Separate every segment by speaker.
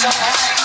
Speaker 1: chamar.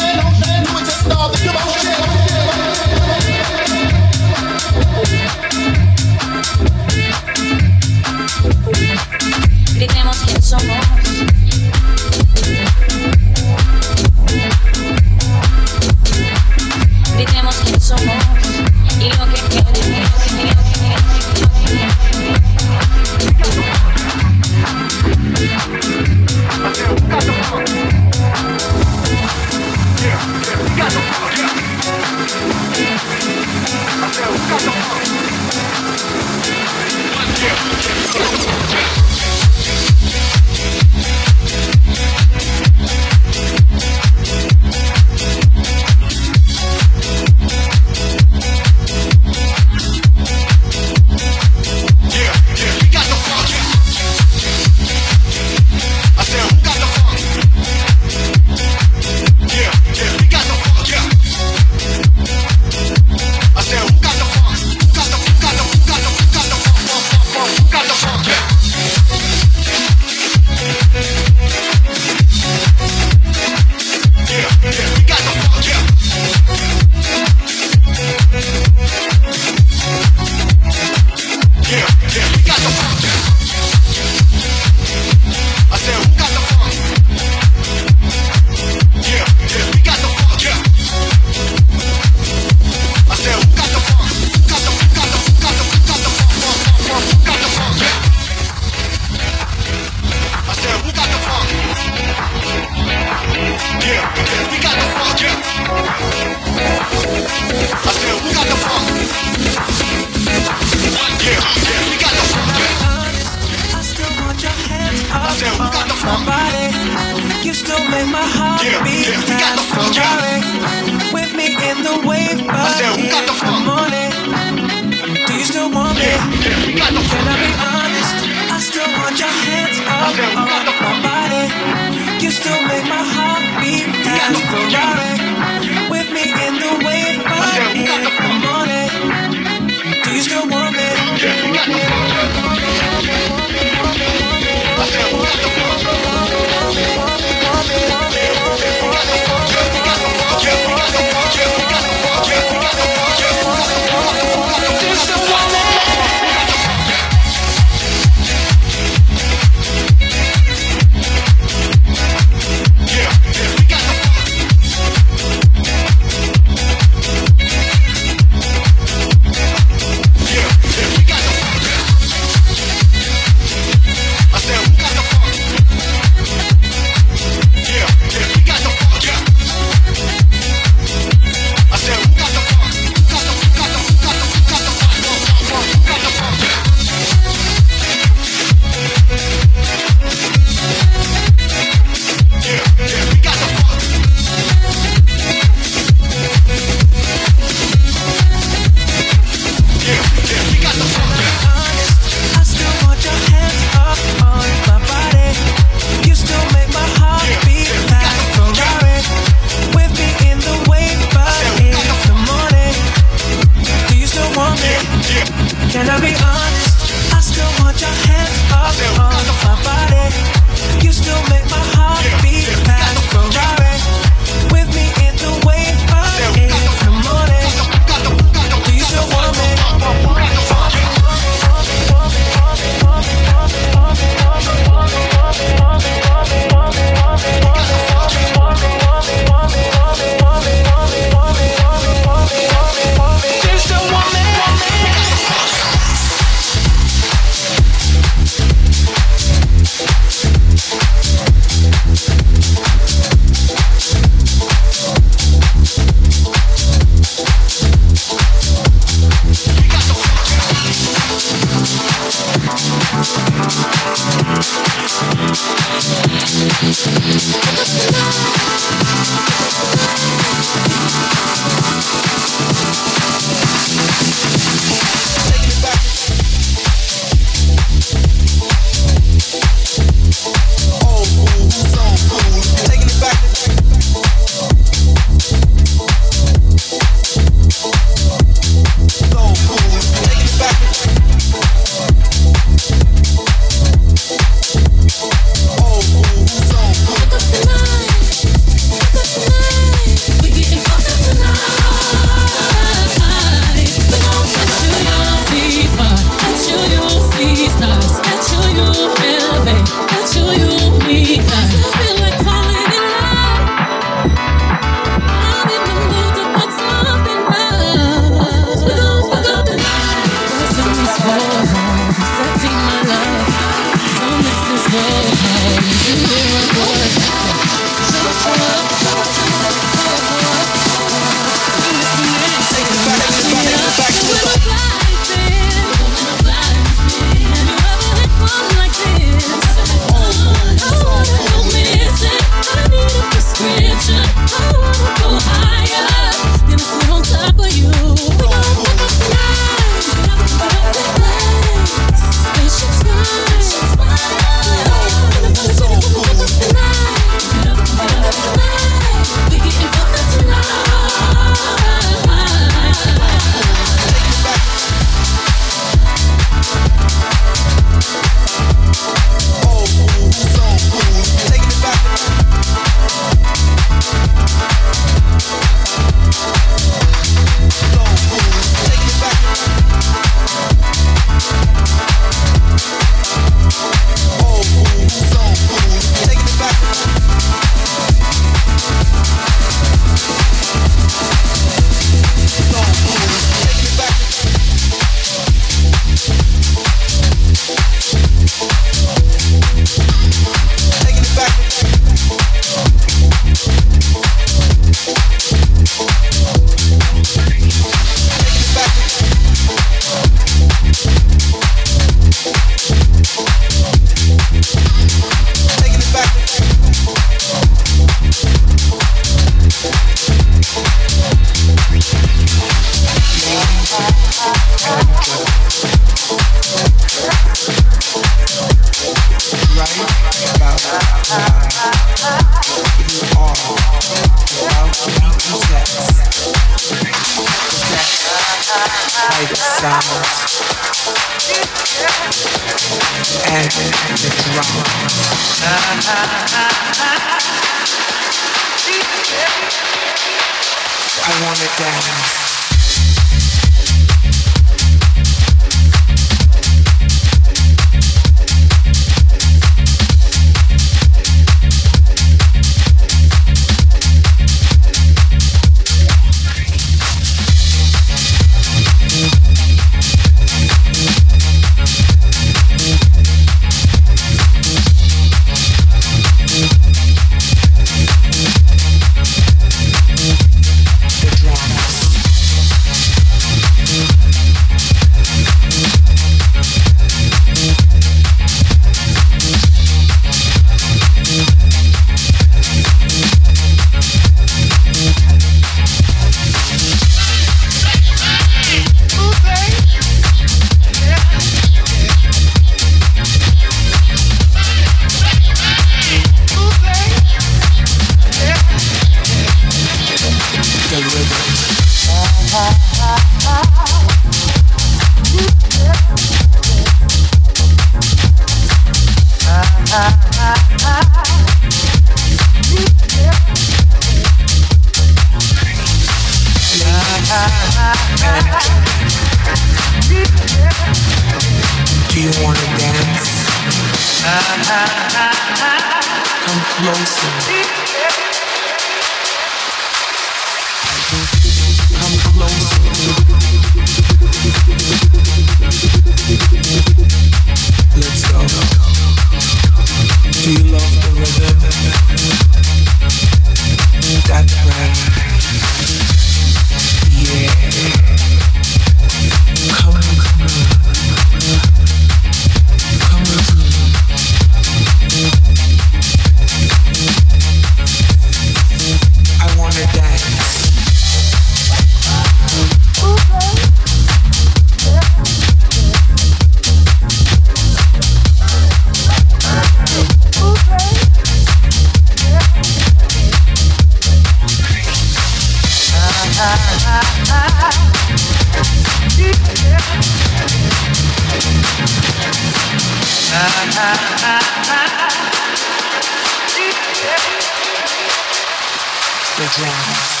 Speaker 2: The jazz.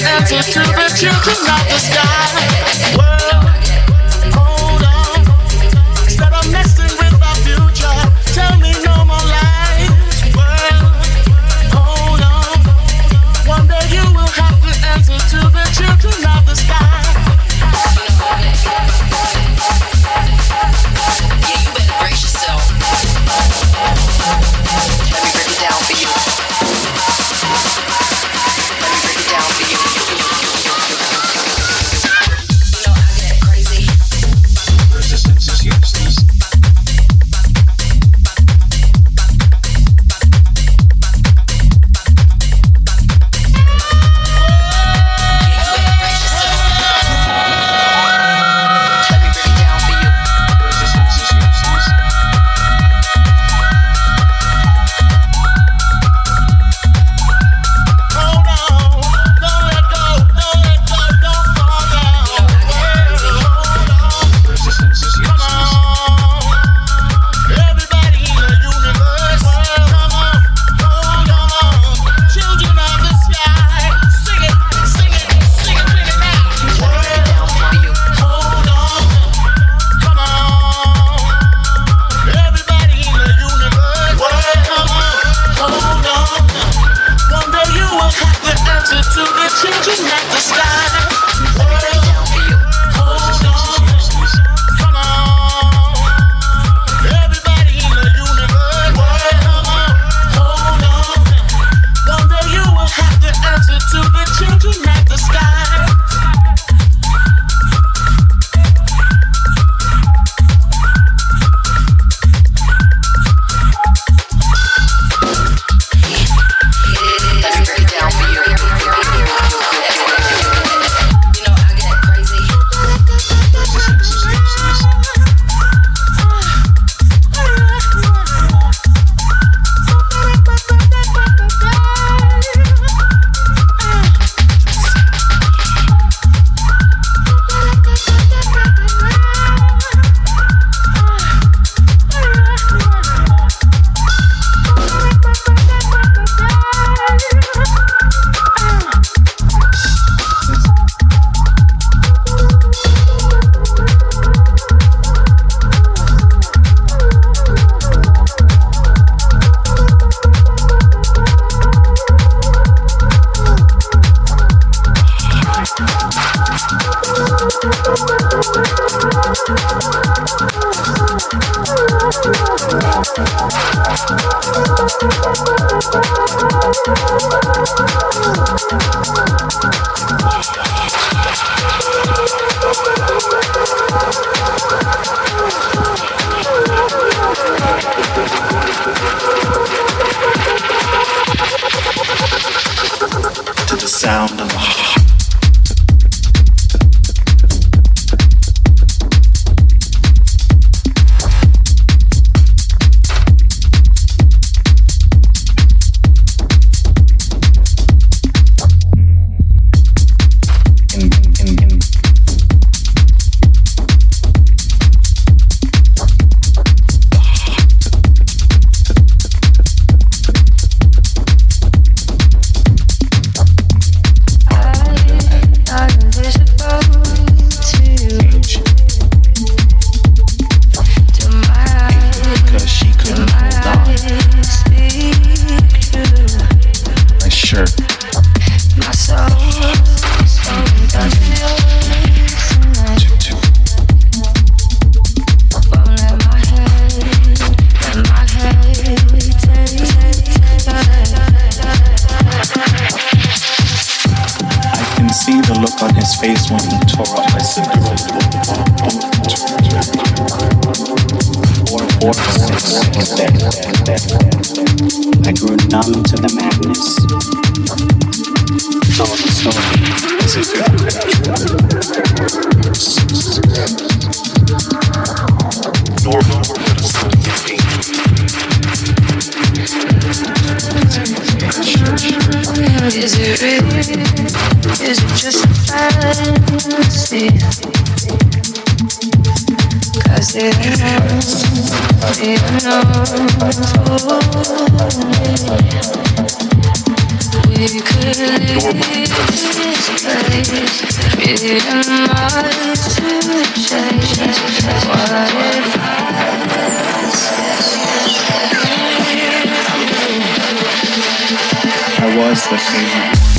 Speaker 3: an answer to that you? Could not disguise. Well,
Speaker 4: face when you tore up my I grew numb to the madness. The story Normal.
Speaker 5: Is it real? Is it just a fantasy? Cause it hurts it knows We could leave this place Million miles to change What if
Speaker 4: I said was the favorite.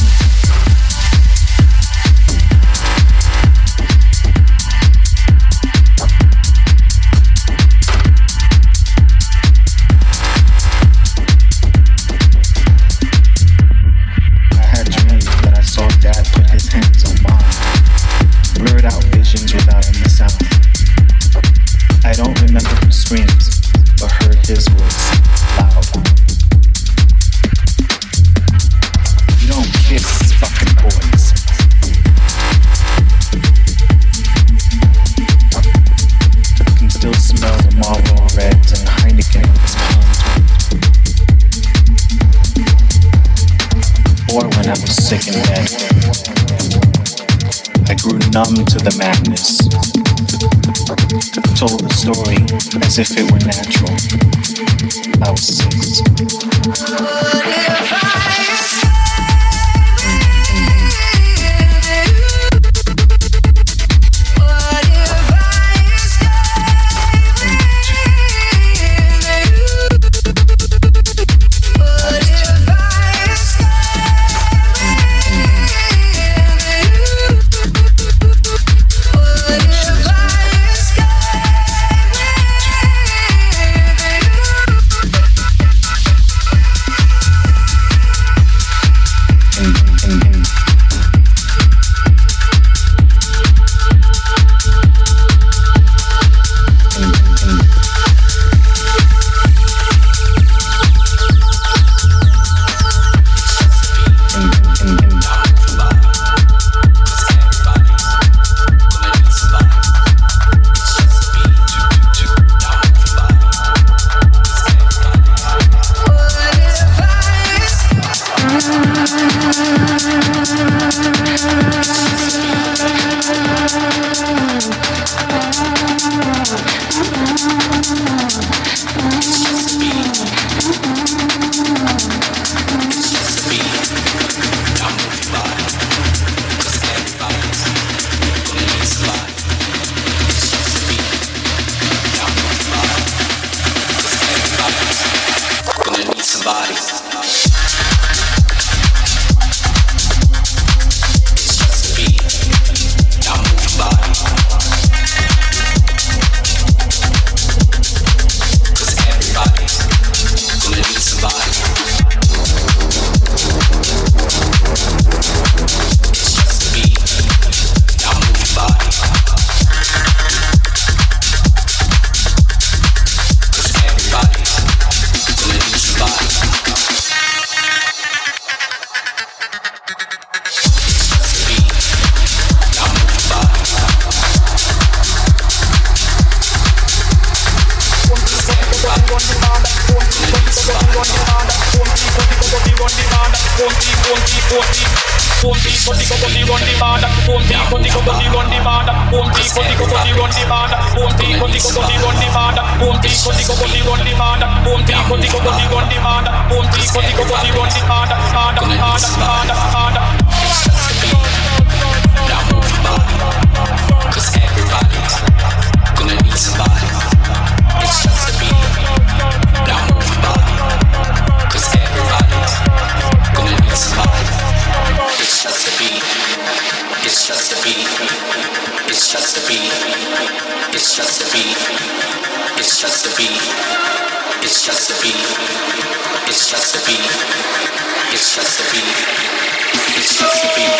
Speaker 4: as if it were natural.
Speaker 6: Don't be, don't be, don't be. Don't be, don't be, don't be, run the bar. Don't be, don't be, don't be, run the bar. Don't be, don't be, don't be, run the bar. Don't be, don't be, don't be, run the bar. Don't be, don't be, don't be, run the bar. Don't be, don't be, don't be, run the bar. Don't be, don't be, don't be, run the bar. Harder, harder, harder, harder. Now move your body, cause everybody's gonna need somebody. just a beat. It's just a beat. It's just a beat. It's just a beat. It's just a beat. It's just a beat. It's just a beat. It's just a beat. It's just a beat.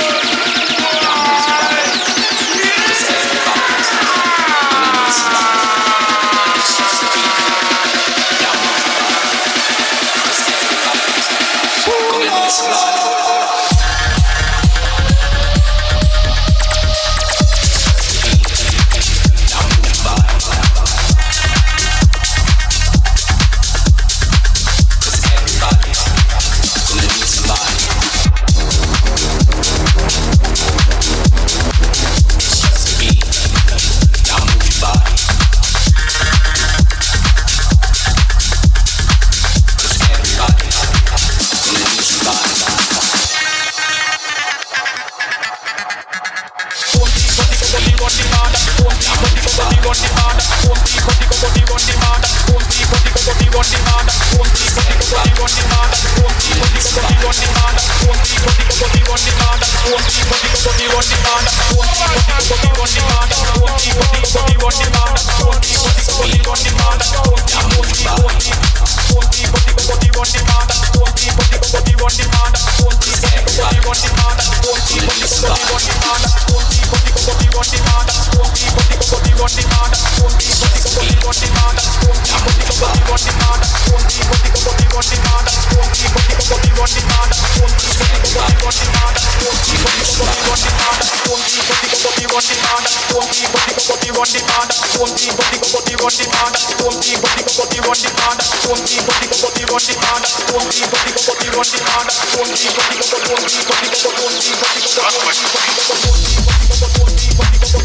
Speaker 6: want it harder team, body go body run the band. Home team, body go body run the band. Home team, body go body run the band. Home team, body go body run the band. Home team, body go body run the band. Home team, body go body run the band. Home team, body go
Speaker 7: body run the band. Home team, body go body run the band.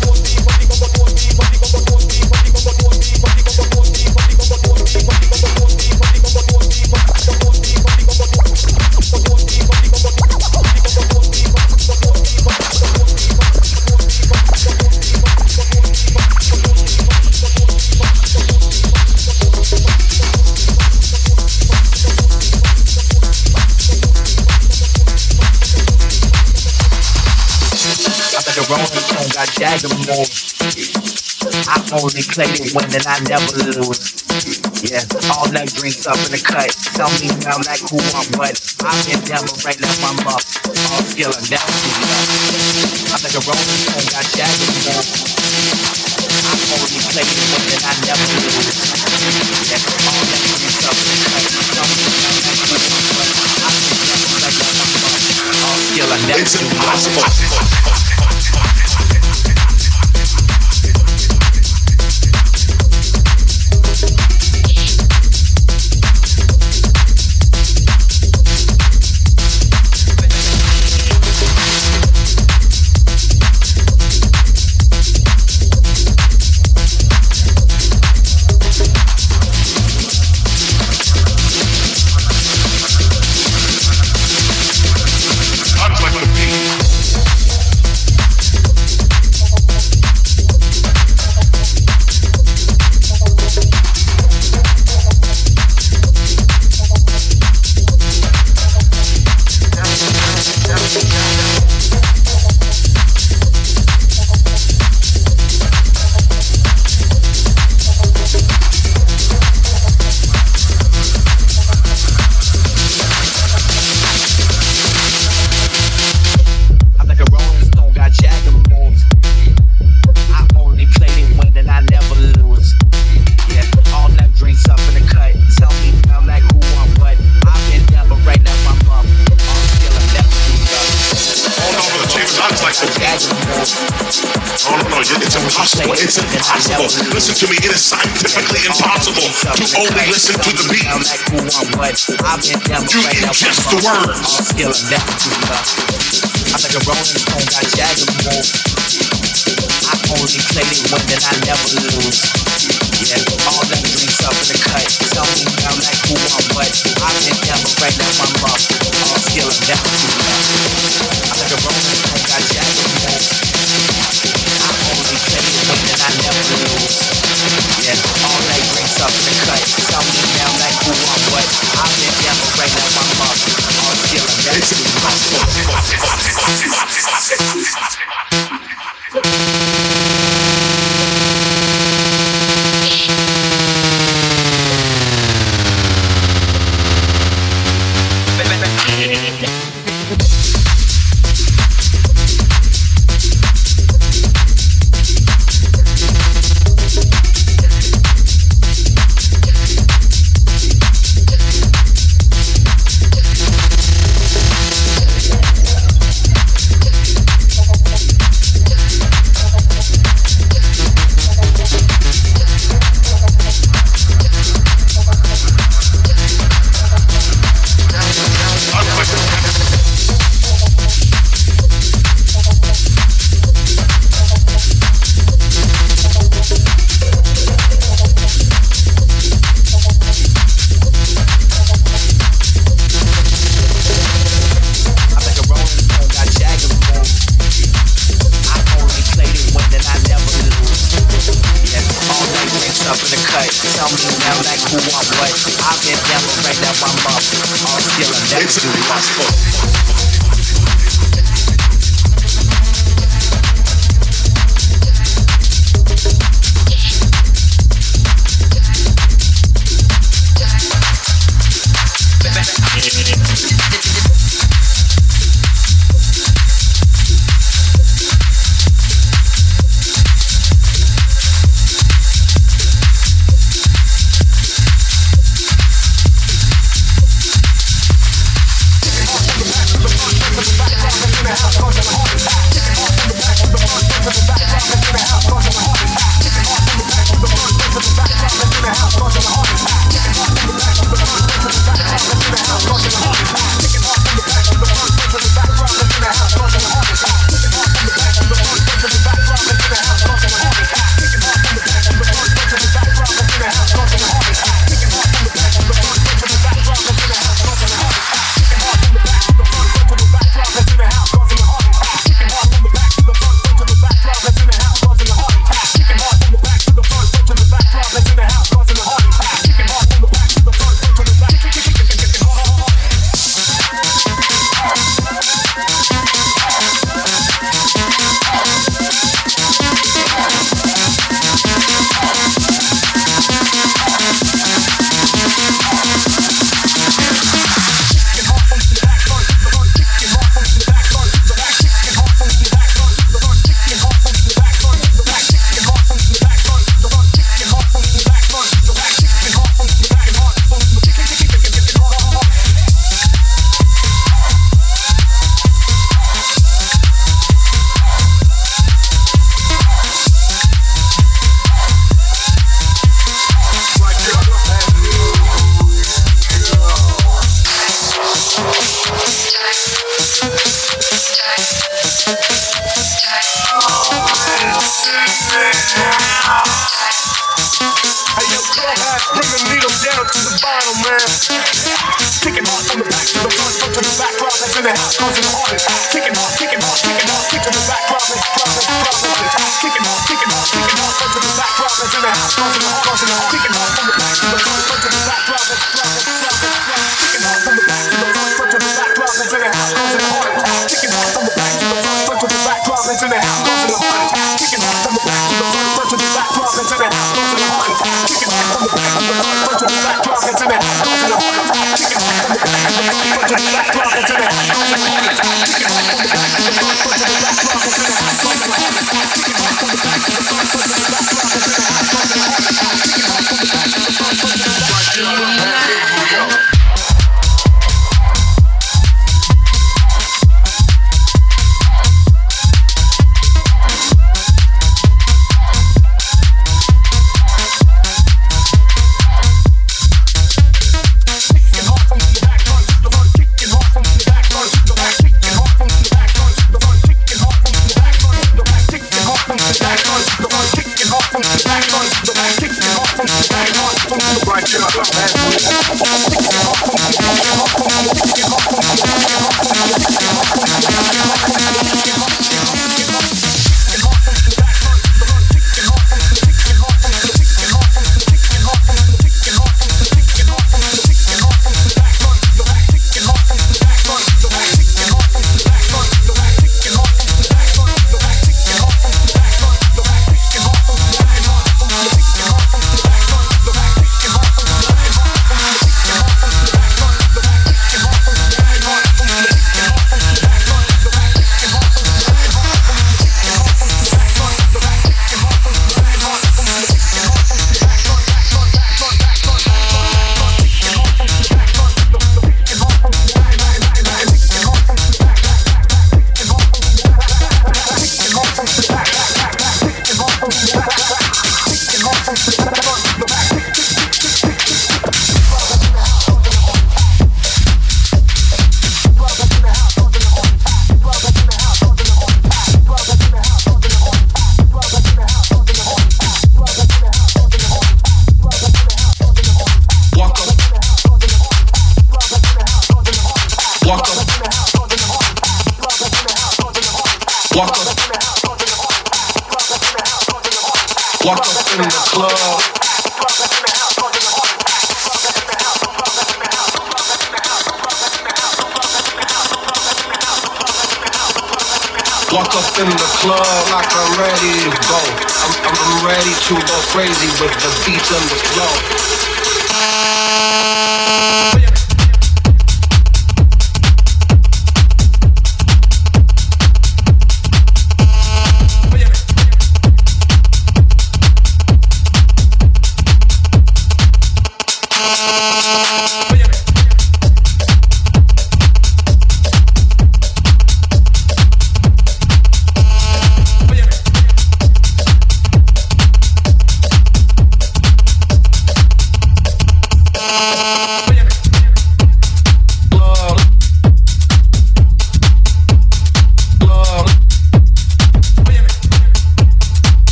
Speaker 8: Sagamore. I only play to win and I never lose. Yeah, all that drinks up in the cut. Tell me now like who I'm what. I'm in devil right now, I'm up. All skill and down to you. I'm like a rolling stone, got Sagamore. I only play with women I never lose. Yeah, all that drinks up in the cut. Tell me now like who I'm what. I'm in devil right now, I'm up. All skill and down to you. It's
Speaker 7: impossible.
Speaker 8: you right now. Just the words. I'm still too much. I think a rolling stone got jagged and. I only play the women I never lose. Yeah, all them drinks up in the cut. Tell me now like who I'm what. I'm in devil right now, I'm rough. I'm still in that I think a rolling stone got jazz and. I only play the one I never lose. Yeah, all that drinks up in the cut. Tell me now like who I'm right now my thoughts are feeling medicine in my
Speaker 7: soul.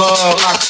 Speaker 9: club.